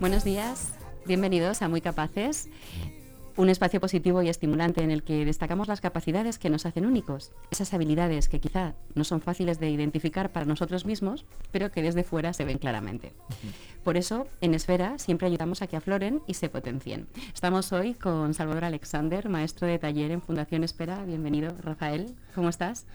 Buenos días, bienvenidos a Muy Capaces, un espacio positivo y estimulante en el que destacamos las capacidades que nos hacen únicos, esas habilidades que quizá no son fáciles de identificar para nosotros mismos, pero que desde fuera se ven claramente. Por eso, en Esfera siempre ayudamos a que afloren y se potencien. Estamos hoy con Salvador Alexander, maestro de taller en Fundación Espera. Bienvenido, Rafael. ¿Cómo estás?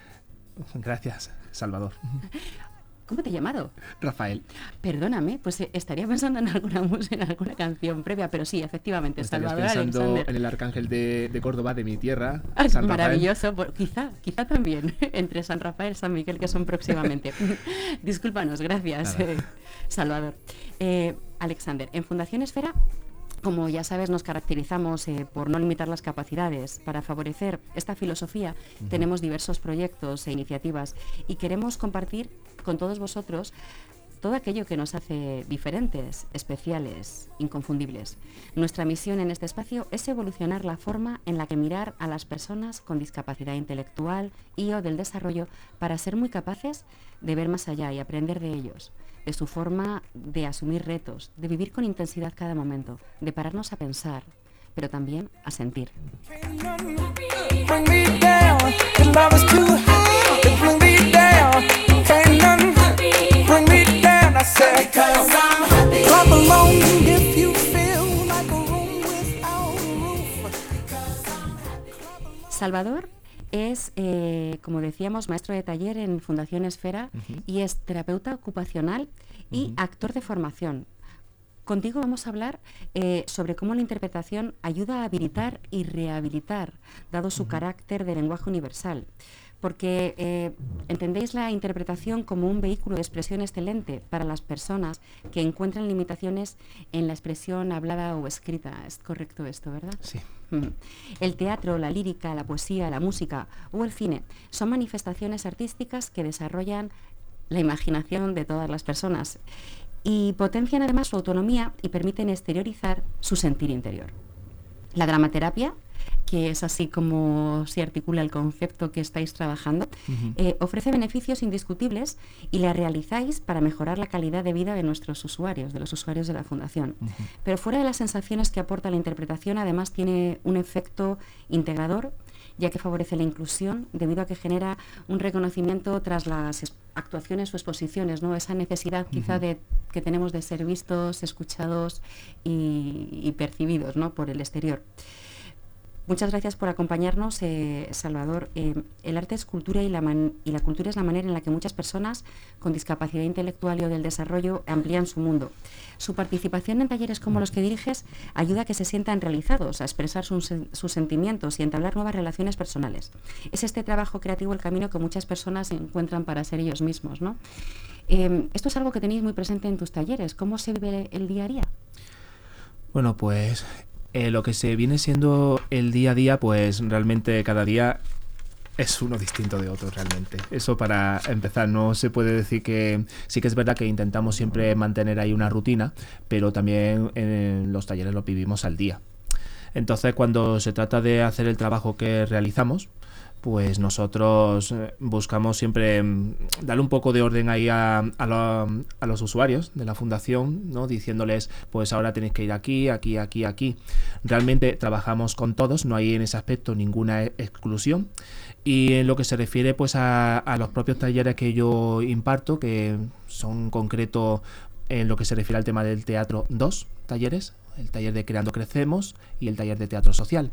Gracias, Salvador. ¿Cómo te he llamado? Rafael. Perdóname, pues eh, estaría pensando en alguna música, en alguna canción previa, pero sí, efectivamente, Estarías Salvador pensando Alexander. en el arcángel de, de Córdoba, de mi tierra, Ay, San maravilloso, por- quizá, quizá también, entre San Rafael y San Miguel, que son próximamente. Discúlpanos, gracias, eh, Salvador. Eh, Alexander, en Fundación Esfera, como ya sabes, nos caracterizamos eh, por no limitar las capacidades. Para favorecer esta filosofía, tenemos diversos proyectos e iniciativas y queremos compartir con todos vosotros todo aquello que nos hace diferentes, especiales, inconfundibles. Nuestra misión en este espacio es evolucionar la forma en la que mirar a las personas con discapacidad intelectual y o del desarrollo para ser muy capaces de ver más allá y aprender de ellos, de su forma de asumir retos, de vivir con intensidad cada momento, de pararnos a pensar, pero también a sentir. I said, Cause I'm happy. Clap along if you feel like a room without a roof. Salvador es, eh, como decíamos, maestro de taller en Fundación Esfera y es terapeuta ocupacional y actor de formación. Contigo vamos a hablar eh, sobre cómo la interpretación ayuda a habilitar y rehabilitar, dado su carácter de lenguaje universal. Porque eh, entendéis la interpretación como un vehículo de expresión excelente para las personas que encuentran limitaciones en la expresión hablada o escrita. ¿Es correcto esto, verdad? Sí. Mm. El teatro, la lírica, la poesía, la música o el cine son manifestaciones artísticas que desarrollan la imaginación de todas las personas y potencian además su autonomía y permiten exteriorizar su sentir interior. La dramaterapia, que es así como se articula el concepto que estáis trabajando, eh, ofrece beneficios indiscutibles y la realizáis para mejorar la calidad de vida de nuestros usuarios, de los usuarios de la Fundación. Pero fuera de las sensaciones que aporta la interpretación, además tiene un efecto integrador ya que favorece la inclusión debido a que genera un reconocimiento tras las es- actuaciones o exposiciones, ¿no? Esa necesidad quizá de que tenemos de ser vistos, escuchados y, y percibidos, ¿no? Por el exterior. Muchas gracias por acompañarnos, eh, Salvador. Eh, el arte es cultura y la, cultura es la manera en la que muchas personas con discapacidad intelectual y o del desarrollo amplían su mundo. Su participación en talleres como los que diriges ayuda a que se sientan realizados, a expresar sus, sen- sus sentimientos y entablar nuevas relaciones personales. Es este trabajo creativo el camino que muchas personas encuentran para ser ellos mismos. ¿no? Eh, esto es algo que tenéis muy presente en tus talleres. ¿Cómo se vive el día a día? Bueno, pues eh, lo que se viene siendo el día a día, pues realmente cada día es uno distinto de otro realmente. Eso para empezar, no se puede decir que sí que es verdad que intentamos siempre mantener ahí una rutina, pero también en los talleres lo vivimos al día. Entonces, cuando se trata de hacer el trabajo que realizamos, pues nosotros eh, buscamos siempre mm, darle un poco de orden ahí a, a lo- a los usuarios de la fundación, ¿no? diciéndoles, pues ahora tenéis que ir aquí, aquí, aquí, aquí. Realmente trabajamos con todos, no hay en ese aspecto ninguna e- exclusión. Y en lo que se refiere pues a, a los propios talleres que yo imparto, que son en concreto en lo que se refiere al tema del teatro, dos talleres, el taller de Creando Crecemos y el taller de Teatro Social.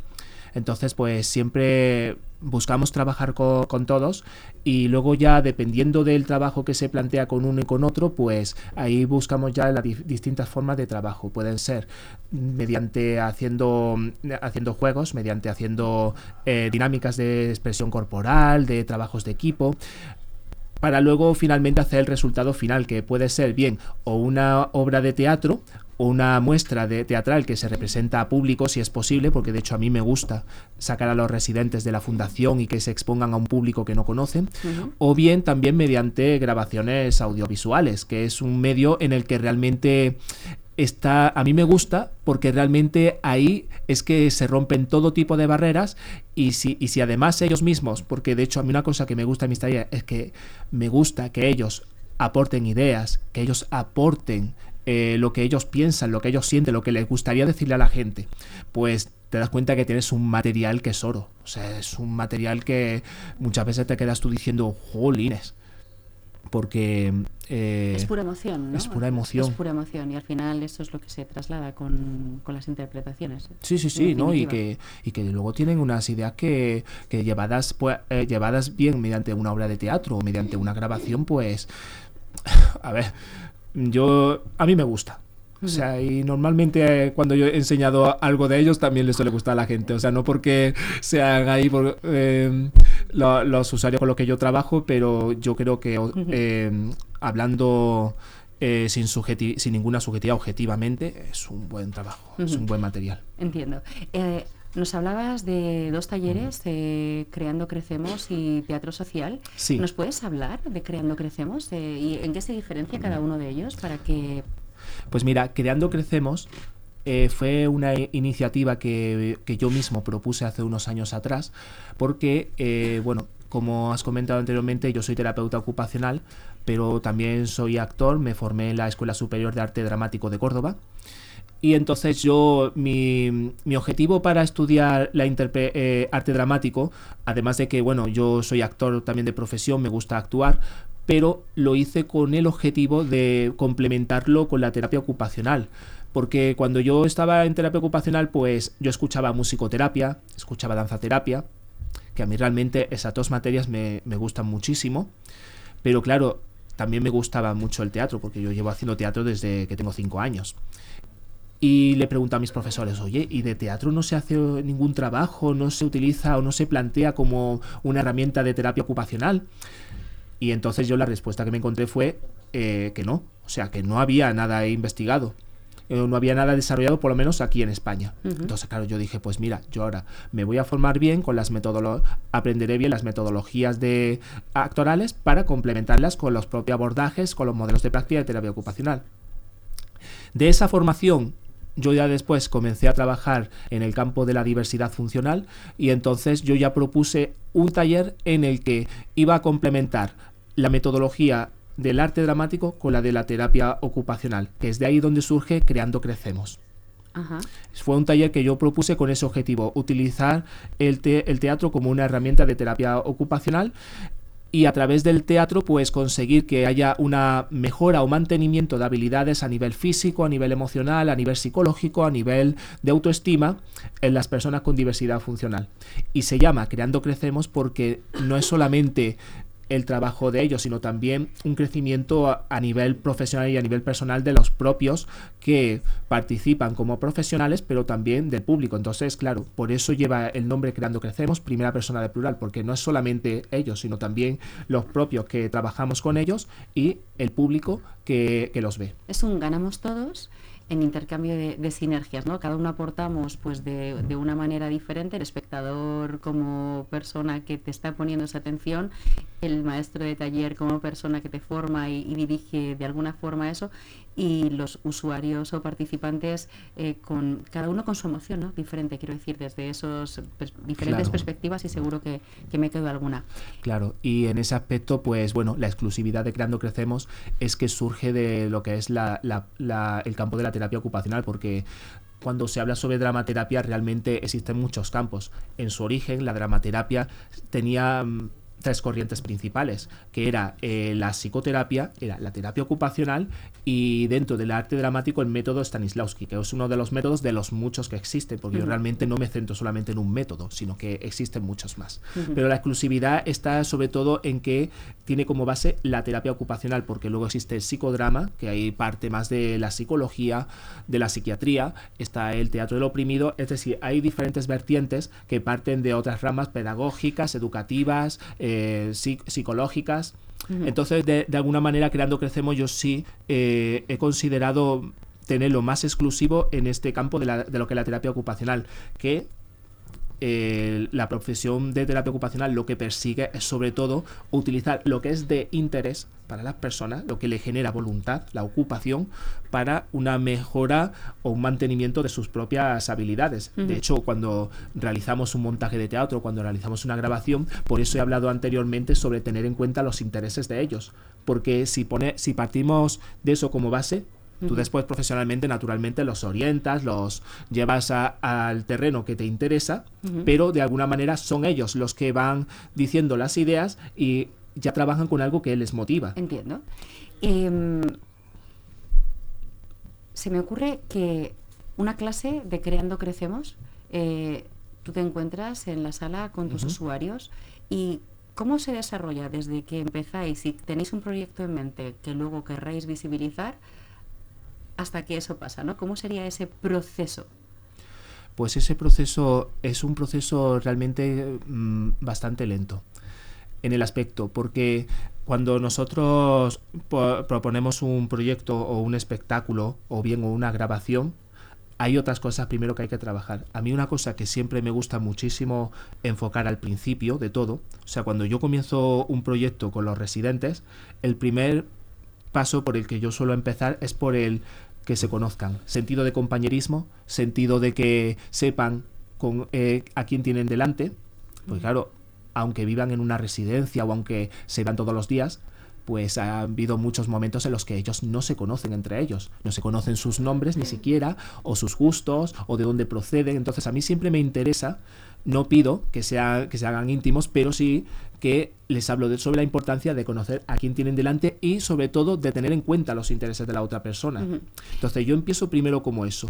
Entonces, pues siempre buscamos trabajar co- con, todos y luego ya dependiendo del trabajo que se plantea con uno y con otro, pues ahí buscamos ya las distintas formas de trabajo. Pueden ser mediante haciendo, haciendo juegos, mediante haciendo eh, dinámicas de expresión corporal, de trabajos de equipo para luego finalmente hacer el resultado final, que puede ser bien o una obra de teatro una muestra de teatral que se representa a público si es posible, porque de hecho a mí me gusta sacar a los residentes de la fundación y que se expongan a un público que no conocen, o bien también mediante grabaciones audiovisuales, que es un medio en el que realmente está a mí me gusta porque realmente ahí es que se rompen todo tipo de barreras y si, y si además ellos mismos, porque de hecho a mí una cosa que me gusta en mis es que me gusta que ellos aporten ideas, que ellos aporten eh, lo que ellos piensan, lo que ellos sienten, lo que les gustaría decirle a la gente, pues te das cuenta que tienes un material que es oro. O sea, es un material que muchas veces te quedas tú diciendo, jolines porque... Eh, es pura emoción, ¿no? Es pura emoción. Es pura emoción y al final eso es lo que se traslada con, con las interpretaciones. Sí, sí, sí, ¿no? Y que, y que luego tienen unas ideas que, que llevadas, pues, eh, llevadas bien mediante una obra de teatro o mediante una grabación, pues... A ver, yo... A mí me gusta. O sea, y normalmente eh, cuando yo he enseñado algo de ellos también les suele gustar a la gente. O sea, no porque sean ahí por, eh, los usuarios con los que yo trabajo, pero yo creo que eh, hablando sin, sin ninguna subjetividad objetivamente es un buen trabajo, es un buen material. Entiendo. Nos hablabas de dos talleres, Creando Crecemos y Teatro Social. Sí. ¿Nos puedes hablar de Creando Crecemos y en qué se diferencia cada uno de ellos para que pues mira, Creando Crecemos eh, fue una iniciativa que, yo mismo propuse hace unos años atrás, porque, eh, bueno, como has comentado anteriormente, yo soy terapeuta ocupacional, pero también soy actor, me formé en la Escuela Superior de Arte Dramático de Córdoba. Y entonces yo, mi, objetivo para estudiar la eh, arte dramático, además de que, bueno, yo soy actor también de profesión, me gusta actuar, pero lo hice con el objetivo de complementarlo con la terapia ocupacional. Porque cuando yo estaba en terapia ocupacional, pues yo escuchaba musicoterapia, escuchaba danzaterapia, que a mí realmente esas dos materias me, gustan muchísimo. Pero claro, también me gustaba mucho el teatro, porque yo llevo haciendo teatro desde que tengo cinco años. Y le pregunto a mis profesores, oye, ¿y de teatro no se hace ningún trabajo, no se utiliza o no se plantea como una herramienta de terapia ocupacional? Y entonces yo la respuesta que me encontré fue eh, que no, o sea, que no había nada investigado. Eh, no había nada desarrollado, por lo menos aquí en España. Entonces, claro, yo dije, pues mira, yo ahora me voy a formar bien con las metodologías, aprenderé bien las metodologías de actorales para complementarlas con los propios abordajes, con los modelos de práctica de terapia ocupacional. De esa formación yo ya después comencé a trabajar en el campo de la diversidad funcional y entonces yo ya propuse un taller en el que iba a complementar la metodología del arte dramático con la de la terapia ocupacional, que es de ahí donde surge Creando Crecemos. Fue un taller que yo propuse con ese objetivo, utilizar el, el, teatro como una herramienta de terapia ocupacional y a través del teatro pues conseguir que haya una mejora o mantenimiento de habilidades a nivel físico, a nivel emocional, a nivel psicológico, a nivel de autoestima en las personas con diversidad funcional. Y se llama Creando Crecemos porque no es solamente el trabajo de ellos, sino también un crecimiento a, nivel profesional y a nivel personal de los propios que participan como profesionales, pero también del público. Entonces, claro, por eso lleva el nombre Creando Crecemos, primera persona de plural, porque no es solamente ellos, sino también los propios que trabajamos con ellos y el público que, que los ve. Es un ganamos todos en intercambio de, sinergias, ¿no? Cada uno aportamos pues de, de, una manera diferente, el espectador como persona que te está poniendo esa atención, el maestro de taller como persona que te forma y, dirige de alguna forma eso, y los usuarios o participantes eh, con cada uno con su emoción, ¿no? Diferente, quiero decir, desde esos diferentes perspectivas y seguro que, que, me quedo alguna. Claro, y en ese aspecto, pues bueno, la exclusividad de Creando Crecemos es que surge de lo que es la, la, el campo de la terapia ocupacional, porque cuando se habla sobre dramaterapia realmente existen muchos campos. En su origen, la dramaterapia tenía mm, tres corrientes principales, que era eh, la psicoterapia, era la terapia ocupacional y dentro del arte dramático el método Stanislavski, que es uno de los métodos de los muchos que existen, porque yo realmente no me centro solamente en un método, sino que existen muchos más. Pero la exclusividad está sobre todo en que tiene como base la terapia ocupacional, porque luego existe el psicodrama, que hay parte más de la psicología, de la psiquiatría, está el teatro del oprimido, es decir, hay diferentes vertientes que parten de otras ramas pedagógicas, educativas, eh, psicológicas. Entonces, de, alguna manera, Creando Crecemos, yo sí eh, he considerado tener lo más exclusivo en este campo de, lo que es la terapia ocupacional, que eh, la profesión de terapia ocupacional lo que persigue es sobre todo utilizar lo que es de interés para las personas, lo que le genera voluntad, la ocupación, para una mejora o un mantenimiento de sus propias habilidades. De hecho, cuando realizamos un montaje de teatro, cuando realizamos una grabación, por eso he hablado anteriormente sobre tener en cuenta los intereses de ellos. Porque si, pone, si partimos de eso como base, Tú después profesionalmente, naturalmente, los orientas, los llevas al terreno que te interesa, pero de alguna manera son ellos los que van diciendo las ideas y ya trabajan con algo que les motiva. Entiendo. Em, se me ocurre que una clase de Creando Crecemos, eh, tú te encuentras en la sala con tus usuarios y ¿cómo se desarrolla desde que empezáis y tenéis un proyecto en mente que luego querráis visibilizar? Hasta que eso pasa, ¿no? ¿Cómo sería ese proceso? Pues ese proceso es un proceso realmente mm, bastante lento en el aspecto, porque cuando nosotros proponemos un proyecto o un espectáculo o bien una grabación, hay otras cosas primero que hay que trabajar. A mí una cosa que siempre me gusta muchísimo enfocar al principio de todo, o sea, cuando yo comienzo un proyecto con los residentes, el primer paso por el que yo suelo empezar es por el que se conozcan. Sentido de compañerismo, sentido de que sepan con, eh, a quién tienen delante. Pues claro, aunque vivan en una residencia o aunque se van todos los días, pues ha habido muchos momentos en los que ellos no se conocen entre ellos, no se conocen sus nombres ni siquiera, o sus gustos, o de dónde proceden. Entonces a mí siempre me interesa, no pido que, sea, que se hagan íntimos, pero sí que les hablo de, sobre la importancia de conocer a quién tienen delante y sobre todo de tener en cuenta los intereses de la otra persona. Entonces yo empiezo primero como eso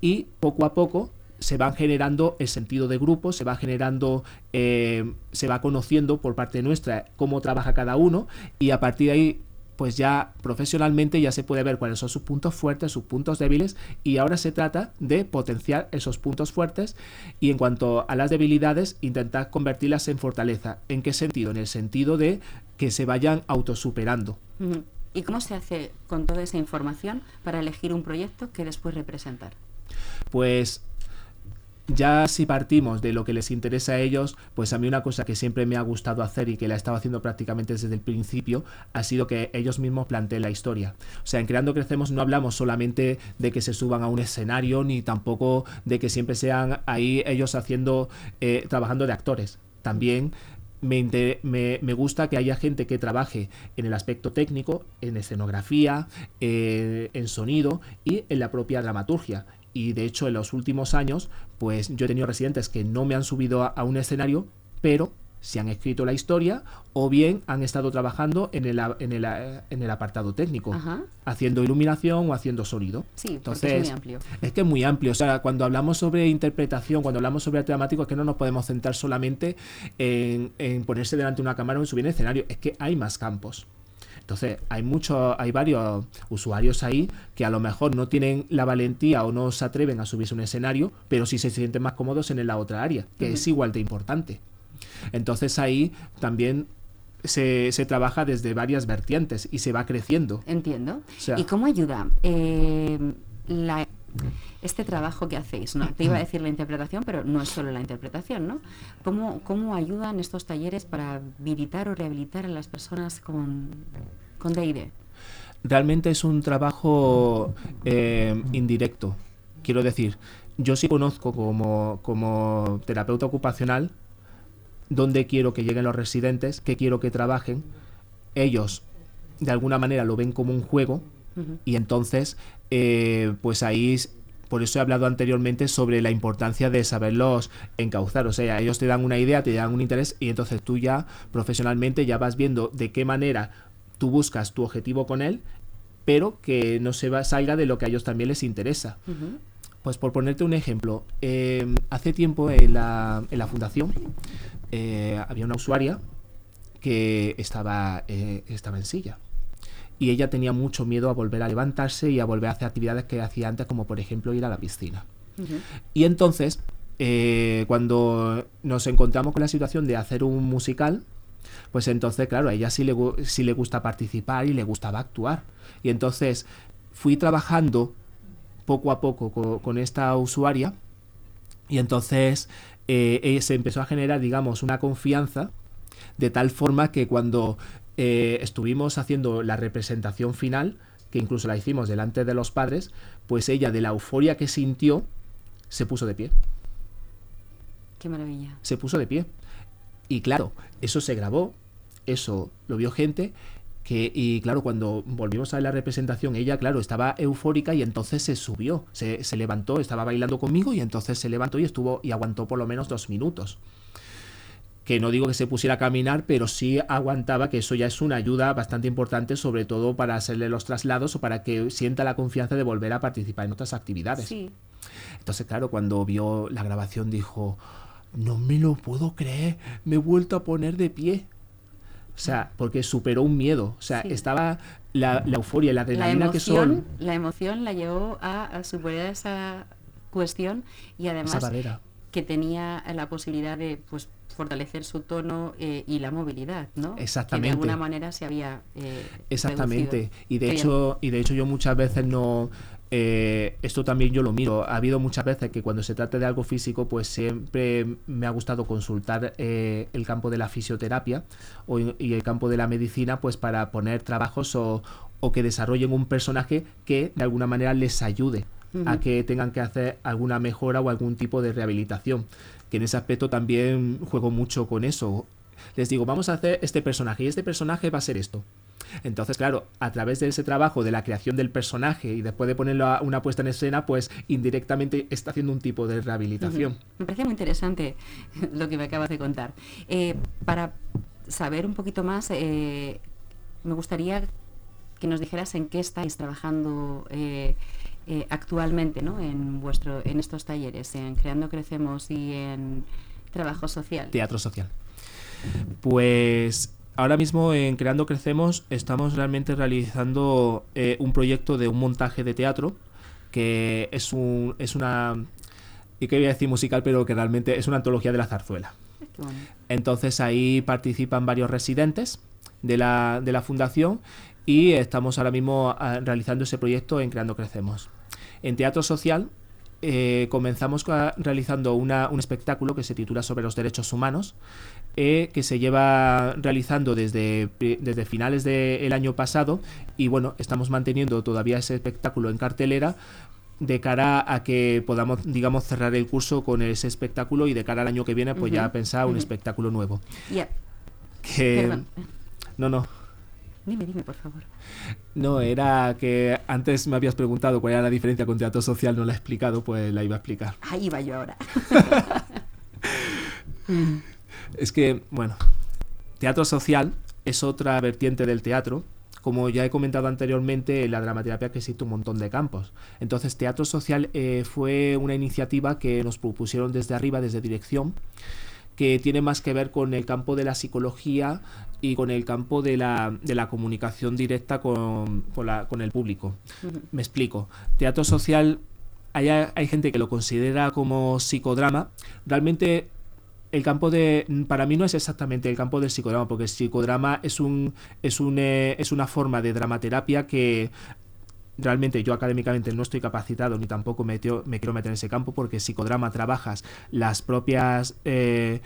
y poco a poco se van generando el sentido de grupo, se va generando, eh, se va conociendo por parte nuestra cómo trabaja cada uno y a partir de ahí pues ya profesionalmente ya se puede ver cuáles son sus puntos fuertes, sus puntos débiles y ahora se trata de potenciar esos puntos fuertes y en cuanto a las debilidades intentar convertirlas en fortaleza. ¿En qué sentido? En el sentido de que se vayan autosuperando. ¿Y cómo se hace con toda esa información para elegir un proyecto que después representar? Pues ya si partimos de lo que les interesa a ellos, pues a mí una cosa que siempre me ha gustado hacer y que la he estado haciendo prácticamente desde el principio ha sido que ellos mismos planteen la historia. O sea, en Creando Crecemos no hablamos solamente de que se suban a un escenario ni tampoco de que siempre sean ahí ellos haciendo, eh, trabajando de actores. También me, me, gusta que haya gente que trabaje en el aspecto técnico, en escenografía, eh, en sonido y en la propia dramaturgia y de hecho en los últimos años pues yo he tenido residentes que no me han subido a, un escenario pero se han escrito la historia o bien han estado trabajando en el, en el, en el apartado técnico, haciendo iluminación o haciendo sonido. Sí, Entonces, es muy amplio. Es que es muy amplio. O sea, cuando hablamos sobre interpretación, cuando hablamos sobre arte dramático, es que no nos podemos centrar solamente en, en ponerse delante de una cámara o en subir en escenario. Es que hay más campos. Entonces, hay muchos, hay varios usuarios ahí que a lo mejor no tienen la valentía o no se atreven a subirse a un escenario, pero sí se sienten más cómodos en la otra área, que es igual de importante. Entonces ahí también se, trabaja desde varias vertientes y se va creciendo. Entiendo. ¿Y cómo ayuda eh, la este trabajo que hacéis, ¿no? Te iba a decir la interpretación, pero no es solo la interpretación, ¿no? ¿Cómo, cómo ayudan estos talleres para habilitar o rehabilitar a las personas con, con DID? Realmente es un trabajo eh, indirecto. Quiero decir, yo sí conozco como, como terapeuta ocupacional dónde quiero que lleguen los residentes, qué quiero que trabajen. Ellos, de alguna manera, lo ven como un juego y entonces, eh, pues ahí por eso he hablado anteriormente sobre la importancia de saberlos encauzar. O sea, ellos te dan una idea, te dan un interés y entonces tú ya profesionalmente ya vas viendo de qué manera tú buscas tu objetivo con él, pero que no se va, salga de lo que a ellos también les interesa. Pues por ponerte un ejemplo, em, hace tiempo en la, en la fundación eh, había una usuaria que estaba, eh, estaba en silla y ella tenía mucho miedo a volver a levantarse y a volver a hacer actividades que hacía antes, como por ejemplo ir a la piscina. Y entonces, eh, cuando nos encontramos con la situación de hacer un musical, pues entonces, claro, a ella sí le, sí le gusta participar y le gustaba actuar. Y entonces fui trabajando poco a poco con, esta usuaria Y entonces eh, eh, se empezó a generar, digamos, una confianza de tal forma que cuando eh, estuvimos haciendo la representación final, que incluso la hicimos delante de los padres, pues ella de la euforia que sintió se puso de pie. Qué maravilla. Se puso de pie. Y claro, eso se grabó, eso lo vio gente que, y claro, cuando volvimos a la representación, ella, claro, estaba eufórica y entonces se subió, se, se, levantó, estaba bailando conmigo y entonces se levantó y estuvo y aguantó por lo menos dos minutos. Que no digo que se pusiera a caminar, pero sí aguantaba, que eso ya es una ayuda bastante importante, sobre todo para hacerle los traslados o para que sienta la confianza de volver a participar en otras actividades. Sí. Entonces, claro, cuando vio la grabación dijo, no me lo puedo creer, me he vuelto a poner de pie. O sea, porque superó un miedo. O sea, Sí. estaba la, la euforia, la La adrenalina que emoción, son. la emoción la llevó a, a superar esa cuestión y además Esa barrera. Que tenía la posibilidad de pues fortalecer su tono eh, y la movilidad, ¿no? Que Exactamente. de alguna manera se había eh, Exactamente. reducido. Y de bien. hecho, y de hecho yo muchas veces no. eh, esto también yo lo miro. Ha habido muchas veces que cuando se trata de algo físico, pues siempre me ha gustado consultar eh, el campo de la fisioterapia o, y el campo de la medicina, pues para poner trabajos o, o que desarrollen un personaje que de alguna manera les ayude a que tengan que hacer alguna mejora o algún tipo de rehabilitación. Que en ese aspecto también juego mucho con eso. Les digo, vamos a hacer este personaje y este personaje va a ser esto. Entonces, claro, a través de ese trabajo de la creación del personaje y después de ponerlo a una puesta en escena, pues indirectamente está haciendo un tipo de rehabilitación. Me parece muy interesante lo que me acabas de contar. Eh, para saber un poquito más, eh, me gustaría que nos dijeras en qué estáis trabajando eh, eh, actualmente, ¿no? En vuestro, en estos talleres, en Creando Crecemos y en Trabajo Social. Teatro social. Pues ahora mismo en Creando Crecemos estamos realmente realizando eh, un proyecto de un montaje de teatro que es, un, es una... Y que voy a decir musical, pero que realmente es una antología de la zarzuela. Bueno. Entonces ahí participan varios residentes de la, de la fundación y estamos ahora mismo ah, realizando ese proyecto en Creando Crecemos. En Teatro Social eh, comenzamos realizando una- un espectáculo que se titula Sobre los Derechos Humanos, eh, que se lleva realizando desde, pri- desde finales del año pasado y bueno, estamos manteniendo todavía ese espectáculo en cartelera de cara a que podamos, digamos, cerrar el curso con ese espectáculo y de cara al año que viene, pues ya pensar un espectáculo nuevo. Que... perdón. No, no. Dime, dime, por favor. No, era que antes me habías preguntado cuál era la diferencia con teatro social, no la he explicado, pues la iba a explicar. Ahí va yo ahora. Es que, bueno, teatro social es otra vertiente del teatro. Como ya he comentado anteriormente, en la dramaterapia que existe un montón de campos. Entonces, teatro social eh, fue una iniciativa que nos propusieron desde arriba, desde dirección, que tiene más que ver con el campo de la psicología y con el campo de la, de la comunicación directa con, con la- con el público. Me explico. Teatro social, hay, hay gente que lo considera como psicodrama. Realmente el campo de para mí no es exactamente el campo del psicodrama porque el psicodrama es un es un eh, es una forma de dramaterapia que realmente yo académicamente no estoy capacitado ni tampoco me, teo- me quiero meter en ese campo porque psicodrama trabajas las propias eh,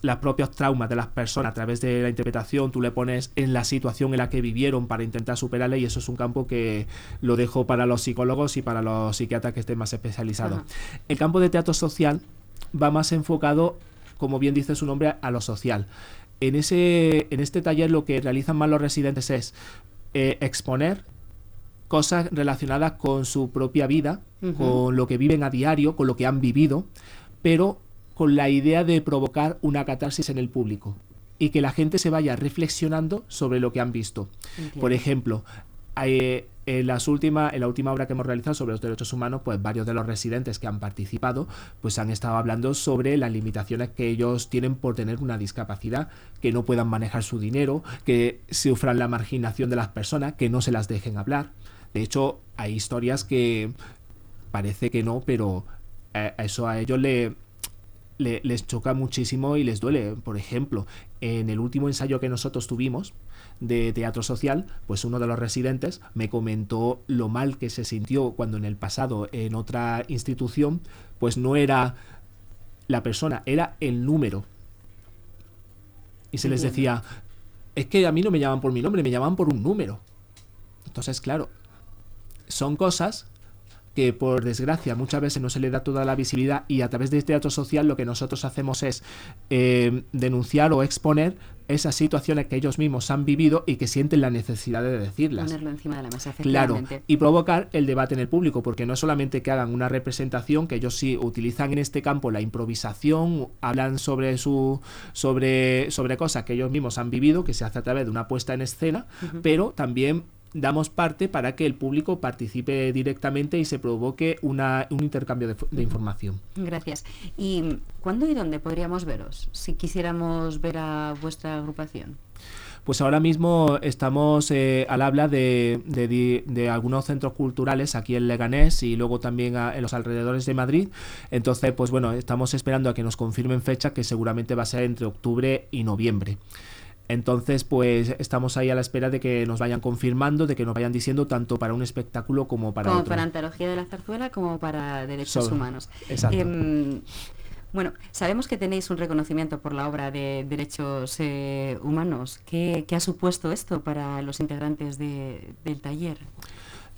los propios traumas de las personas a través de la interpretación, tú le pones en la situación en la que vivieron para intentar superarla y eso es un campo que lo dejo para los psicólogos y para los psiquiatras que estén más especializados. Ajá. El campo de teatro social va más enfocado, como bien dice su nombre, a lo social. En, ese, en este taller lo que realizan más los residentes es eh, exponer cosas relacionadas con su propia vida, con lo que viven a diario, con lo que han vivido, pero con la idea de provocar una catarsis en el público y que la gente se vaya reflexionando sobre lo que han visto. Entiendo. Por ejemplo, hay, en, las última, en la última obra que hemos realizado sobre los derechos humanos, pues varios de los residentes que han participado pues han estado hablando sobre las limitaciones que ellos tienen por tener una discapacidad, que no puedan manejar su dinero, que sufran la marginación de las personas, que no se las dejen hablar. De hecho, hay historias que parece que no, pero eh, eso a ellos le, le- les choca muchísimo y les duele. Por ejemplo, en el último ensayo que nosotros tuvimos de teatro social, pues uno de los residentes me comentó lo mal que se sintió cuando en el pasado en otra institución, pues no era la persona, era el número. Y se les decía, es que a mí no me llaman por mi nombre, me llaman por un número. Entonces, claro, son cosas que por desgracia muchas veces no se le da toda la visibilidad y a través del teatro social lo que nosotros hacemos es eh, denunciar o exponer esas situaciones que ellos mismos han vivido y que sienten la necesidad de decirlas. Ponerlo encima de la mesa, Claro, y provocar el debate en el público, porque no es solamente que hagan una representación, que ellos sí utilizan en este campo la improvisación, hablan sobre su sobre sobre cosas que ellos mismos han vivido, que se hace a través de una puesta en escena, pero también damos parte para que el público participe directamente y se provoque una, un intercambio de, de información. Gracias. ¿Y cuándo y dónde podríamos veros si quisiéramos ver a vuestra agrupación? Pues ahora mismo estamos eh, al habla de, de de algunos centros culturales aquí en Leganés y luego también a- en los alrededores de Madrid. Entonces, pues bueno, estamos esperando a que nos confirmen fecha que seguramente va a ser entre octubre y noviembre. Entonces, pues estamos ahí a la espera de que nos vayan confirmando, de que nos vayan diciendo tanto para un espectáculo como para como otro. para Antología de la Zarzuela como para Derechos Sobre- Humanos. Exacto. Em, bueno, sabemos que tenéis un reconocimiento por la obra de Derechos eh, Humanos. ¿Qué, qué ha supuesto esto para los integrantes de- del taller?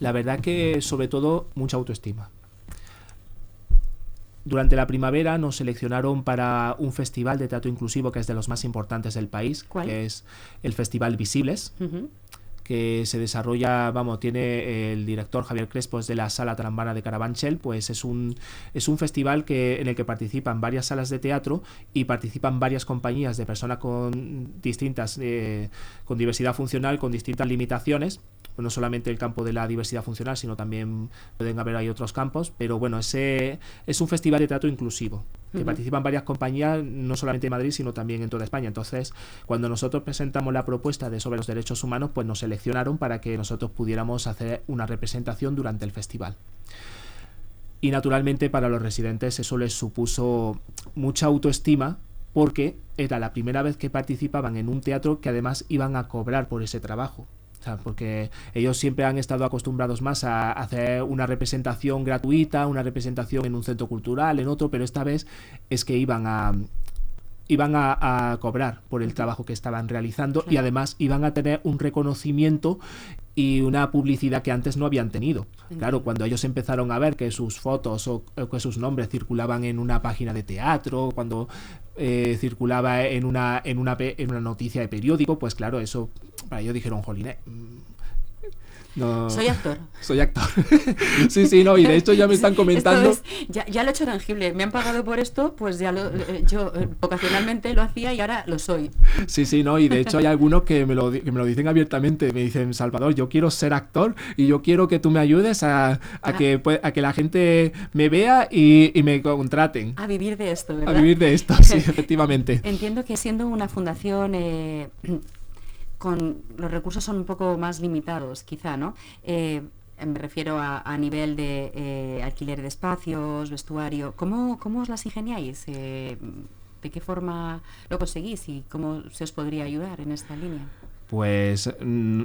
La verdad que sobre todo mucha autoestima. Durante la primavera nos seleccionaron para un festival de teatro inclusivo que es de los más importantes del país, ¿Cuál? que es el Festival Visibles, que se desarrolla, vamos, tiene el director Javier Crespo es de la Sala Trambana de Carabanchel, pues es un, es un festival que, en el que participan varias salas de teatro y participan varias compañías de personas con distintas, eh, con diversidad funcional, con distintas limitaciones, no solamente el campo de la diversidad funcional, sino también pueden haber otros campos, pero bueno, ese es un festival de teatro inclusivo, que participan varias compañías, no solamente en Madrid, sino también en toda España. Entonces, cuando nosotros presentamos la propuesta de sobre los derechos humanos, pues nos seleccionaron para que nosotros pudiéramos hacer una representación durante el festival. Y naturalmente para los residentes eso les supuso mucha autoestima porque era la primera vez que participaban en un teatro que además iban a cobrar por ese trabajo. Porque ellos siempre han estado acostumbrados más a hacer una representación gratuita, una representación en un centro cultural, en otro, pero esta vez es que iban a iban a, a cobrar por el trabajo que estaban realizando y además iban a tener un reconocimiento y una publicidad que antes no habían tenido. Claro, cuando ellos empezaron a ver que sus fotos o, o que sus nombres circulaban en una página de teatro, cuando eh, circulaba en una, en, una, en una noticia de periódico, pues claro, eso para ellos dijeron, jolín, no, Soy actor. soy actor. sí, sí, no, y de hecho ya me están comentando... es- ya, ya lo he hecho tangible. Me han pagado por esto, pues ya lo, eh, yo eh, ocasionalmente lo hacía y ahora lo soy. Sí, sí, no, y de hecho hay algunos que me, lo, que me lo dicen abiertamente, me dicen, Salvador, yo quiero ser actor y yo quiero que tú me ayudes a, a Ah. que, a que la gente me vea y, y me contraten. A vivir de esto, A ¿verdad? vivir de esto, sí, efectivamente. Entiendo que siendo una fundación eh, con los recursos son un poco más limitados, quizá, ¿no? Eh, me refiero a, a nivel de eh, alquiler de espacios, vestuario. ¿Cómo, cómo os las ingeniáis? Eh, ¿De qué forma lo conseguís y cómo se os podría ayudar en esta línea? Pues mm,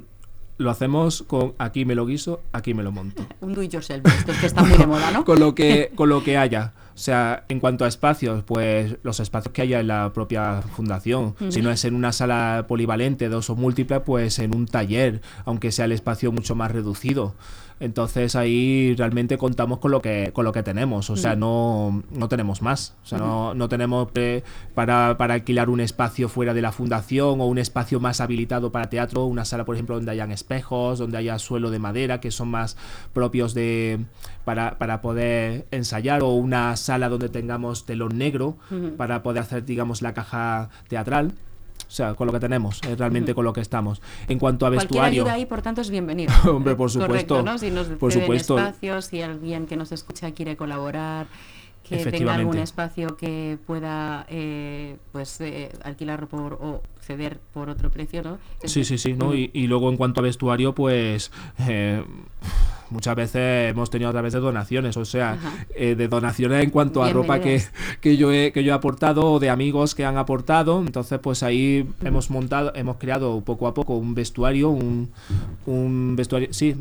lo hacemos con aquí me lo guiso, aquí me lo monto. Un do it yourself, esto es que está muy de moda, ¿no? con lo que con lo que haya o sea en cuanto a espacios pues los espacios que haya en la propia fundación. Si no es en una sala polivalente dos o múltiple pues en un taller aunque sea el espacio mucho más reducido entonces ahí realmente contamos con lo que con lo que tenemos. O sea no, no tenemos más. O sea no, no tenemos pre- para, para alquilar un espacio fuera de la fundación o un espacio más habilitado para teatro una sala por ejemplo donde hayan espejos donde haya suelo de madera que son más propios de para, para poder ensayar o una sala donde tengamos telón negro para poder hacer digamos la caja teatral sea con lo que tenemos es realmente con lo que estamos en cuanto a Cualquier vestuario ayuda ahí, por tanto, es bienvenido. Hombre, por supuesto. Correcto, ¿no? Si nos Por supuesto. espacios, si alguien que nos escucha quiere colaborar, que tenga algún espacio que pueda eh, pues eh, alquilar por o ceder por otro precio, ¿no? Sí, sí, sí, ¿no? Y luego en cuanto a vestuario, pues eh, muchas veces hemos tenido a través de donaciones, o sea, eh, de donaciones en cuanto a ropa que, que yo he, que yo he aportado o de amigos que han aportado. Entonces, pues ahí hemos montado, hemos creado poco a poco un vestuario, un, un vestuario, sí,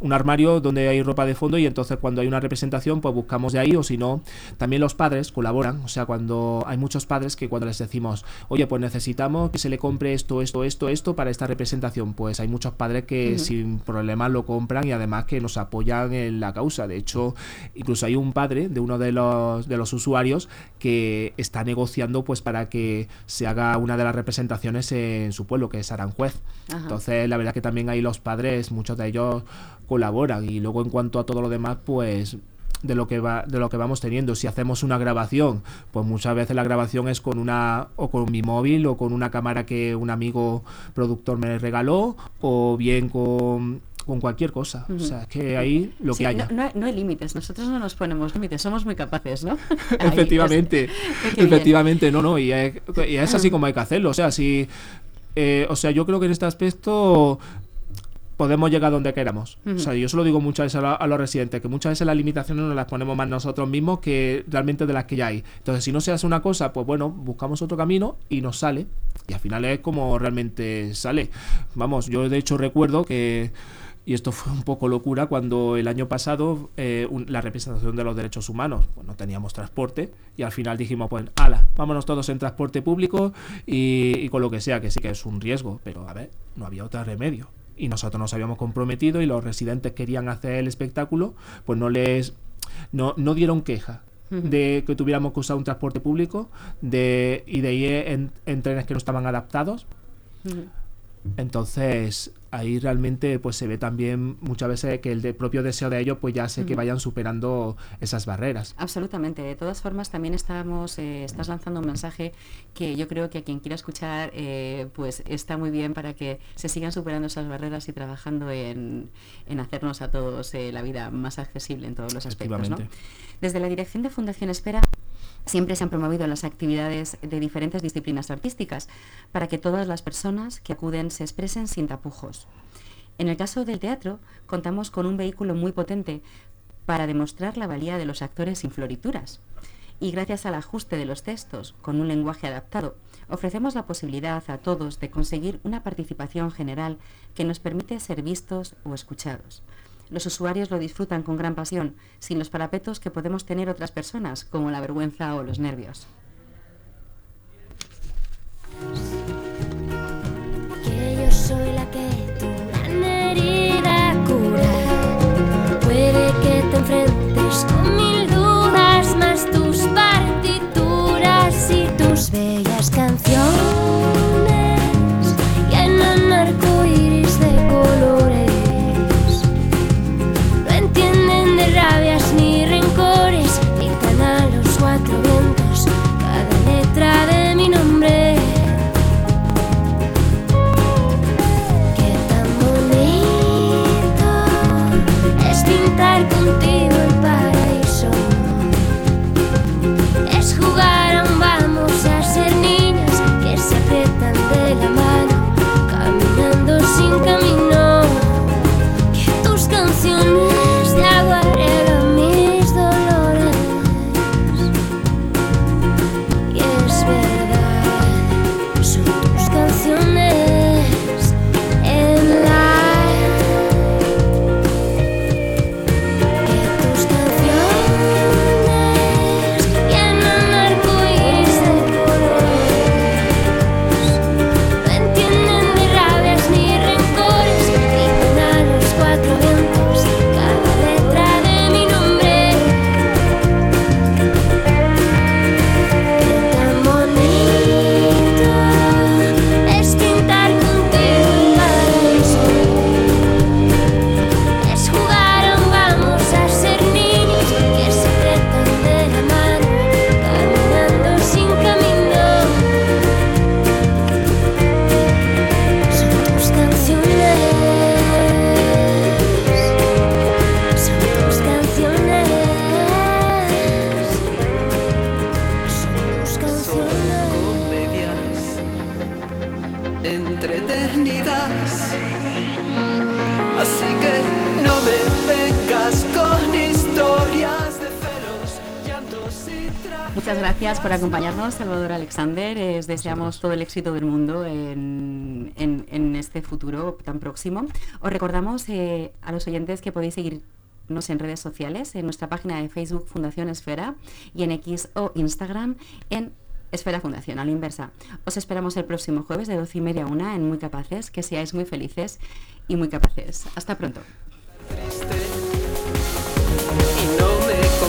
un armario donde hay ropa de fondo y entonces cuando hay una representación pues buscamos de ahí o si no, también los padres colaboran, o sea, cuando hay muchos padres que cuando les decimos, oye, pues necesitamos que se le compre esto, esto, esto, esto para esta representación, pues hay muchos padres que sin problemas lo compran y además que nos apoyan en la causa. De hecho, incluso hay un padre de uno de los, de los usuarios que está negociando pues para que se haga una de las representaciones en su pueblo, que es Aranjuez. Entonces, la verdad que también ahí los padres, muchos de ellos colaboran y luego en cuanto a todo lo demás, pues de lo que va de lo que vamos teniendo si hacemos una grabación pues muchas veces la grabación es con una o con mi móvil o con una cámara que un amigo productor me regaló o bien con con cualquier cosa. O sea, es que ahí lo que haya. No, hay límites, nosotros no nos ponemos límites, somos muy capaces, ¿no? efectivamente, efectivamente, no, no, y es, y es, así como hay que hacerlo. O sea, si. Eh, o sea, yo creo que en este aspecto podemos llegar donde queramos. O sea, yo se lo digo muchas veces a, los residentes, que muchas veces las limitaciones nos las ponemos más nosotros mismos que realmente de las que ya hay. Entonces, si no se hace una cosa, pues bueno, buscamos otro camino y nos sale. Y al final es como realmente sale. Vamos, yo de hecho recuerdo que... Y esto fue un poco locura cuando el año pasado eh, la representación de los derechos humanos, pues no teníamos transporte y al final dijimos, pues, ala, vámonos todos en transporte público y, y con lo que sea, que sí que es un riesgo, pero a ver, no había otro remedio y nosotros nos habíamos comprometido y los residentes querían hacer el espectáculo, pues no les no, no dieron queja de que tuviéramos que usar un transporte público de, y de ir en, trenes que no estaban adaptados. Entonces, ahí realmente pues se ve también muchas veces que el propio deseo de ellos pues ya hace que vayan superando esas barreras. Absolutamente. De todas formas, también estamos, eh, estás lanzando un mensaje que yo creo que a quien quiera escuchar eh, pues está muy bien para que se sigan superando esas barreras y trabajando en, hacernos a todos eh, la vida más accesible en todos los aspectos. Desde la dirección de Fundación Espera Siempre se han promovido las actividades de diferentes disciplinas artísticas para que todas las personas que acuden se expresen sin tapujos. En el caso del teatro, contamos con un vehículo muy potente para demostrar la valía de los actores sin florituras. Y gracias al ajuste de los textos, con un lenguaje adaptado, ofrecemos la posibilidad a todos de conseguir una participación general que nos permite ser vistos o escuchados. Los usuarios lo disfrutan con gran pasión, sin los parapetos que podemos tener otras personas, como la vergüenza o los nervios. por acompañarnos, Salvador Alexander. Eh, deseamos todo el éxito del mundo en, este futuro tan próximo. Os recordamos eh, a los oyentes que podéis seguirnos en redes sociales, en nuestra página de Facebook Fundación Esfera y en X o Instagram en Esfera Fundación, a la inversa. Os esperamos el próximo jueves de 12 y media a 1 en Muy Capaces. Que seáis muy felices y muy capaces. Hasta pronto.